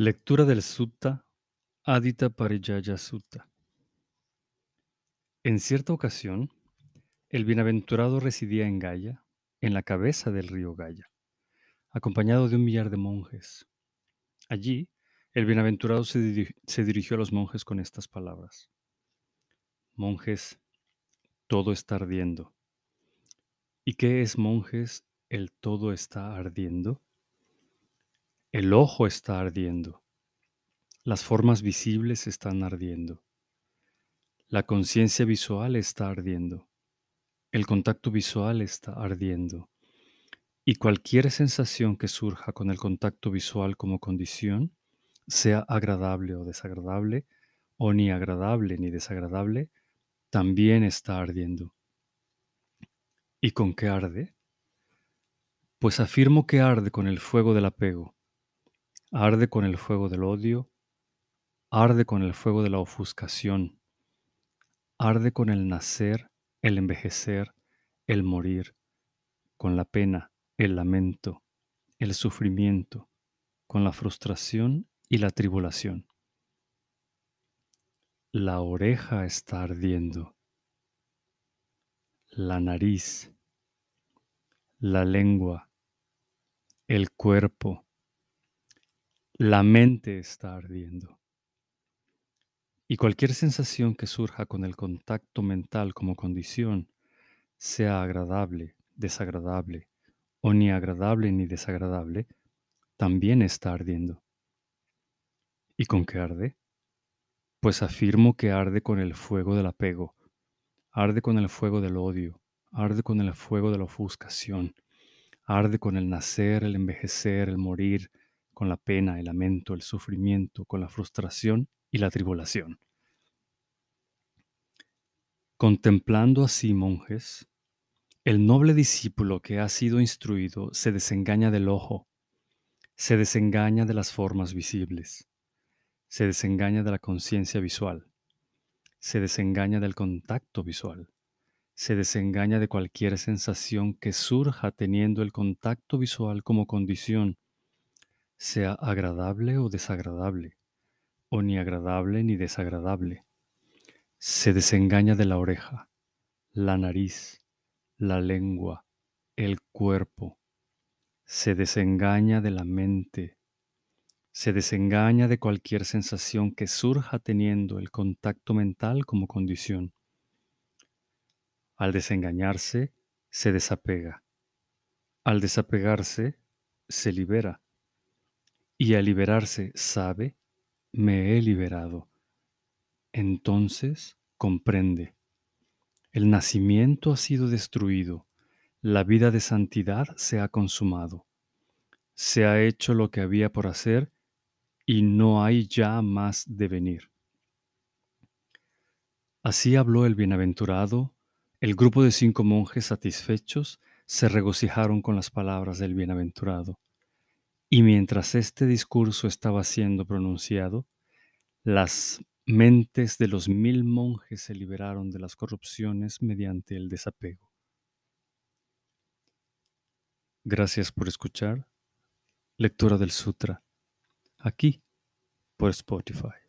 Lectura del Sutta Adita Parijaya Sutta. En cierta ocasión, el bienaventurado residía en Gaya, en la cabeza del río Gaya, acompañado de un millar de monjes. Allí, el bienaventurado se, se dirigió a los monjes con estas palabras. Monjes, todo está ardiendo. ¿Y qué es, monjes, el todo está ardiendo? El ojo está ardiendo. Las formas visibles están ardiendo. La conciencia visual está ardiendo. El contacto visual está ardiendo. Y cualquier sensación que surja con el contacto visual como condición, sea agradable o desagradable, o ni agradable ni desagradable, también está ardiendo. ¿Y con qué arde? Pues afirmo que arde con el fuego del apego, arde con el fuego del odio, arde con el fuego de la ofuscación, arde con el nacer, el envejecer, el morir, con la pena, el lamento, el sufrimiento, con la frustración y la tribulación. La oreja está ardiendo, la nariz, la lengua, el cuerpo, la mente está ardiendo. Y cualquier sensación que surja con el contacto mental como condición, sea agradable, desagradable, o ni agradable ni desagradable, también está ardiendo. ¿Y con qué arde? Pues afirmo que arde con el fuego del apego, arde con el fuego del odio, arde con el fuego de la ofuscación, arde con el nacer, el envejecer, el morir, con la pena, el lamento, el sufrimiento, con la frustración y la tribulación. Contemplando así, monjes, el noble discípulo que ha sido instruido se desengaña del ojo, se desengaña de las formas visibles, se desengaña de la conciencia visual, se desengaña del contacto visual, se desengaña de cualquier sensación que surja teniendo el contacto visual como condición, sea agradable o desagradable, o ni agradable ni desagradable. Se desengaña de la oreja, la nariz, la lengua, el cuerpo. Se desengaña de la mente. Se desengaña de cualquier sensación que surja teniendo el contacto mental como condición. Al desengañarse, se desapega. Al desapegarse, se libera. Y al liberarse, sabe, me he liberado. Entonces comprende. El nacimiento ha sido destruido. La vida de santidad se ha consumado. Se ha hecho lo que había por hacer y no hay ya más de venir. Así habló el bienaventurado. El grupo de cinco monjes satisfechos se regocijaron con las palabras del bienaventurado. Y mientras este discurso estaba siendo pronunciado, las mentes de los mil monjes se liberaron de las corrupciones mediante el desapego. Gracias por escuchar. Lectura del Sutra. Aquí por Spotify.